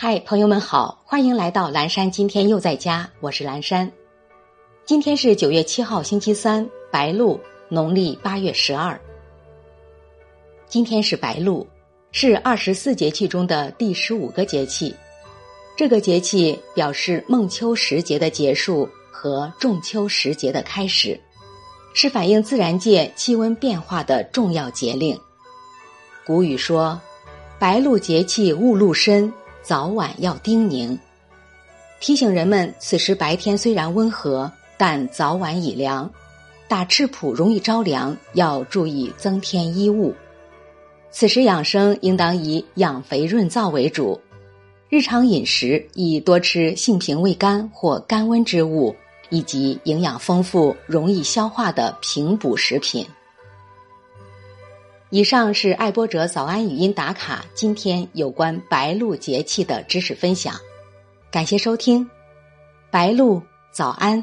嗨，朋友们好，欢迎来到蓝山。今天又在家，我是蓝山。今天是九月七号，星期三，白露，农历八月十二。今天是白露，是二十四节气中的第十五个节气。这个节气表示孟秋时节的结束和仲秋时节的开始，是反映自然界气温变化的重要节令。古语说：“白露节气雾露深。”早晚要叮咛，提醒人们此时白天虽然温和，但早晚已凉，打赤膊容易着凉，要注意增添衣物。此时养生应当以养肥润燥为主，日常饮食宜多吃性平味甘或甘温之物，以及营养丰富、容易消化的平补食品。以上是爱播者早安语音打卡，今天有关白露节气的知识分享，感谢收听，白露早安。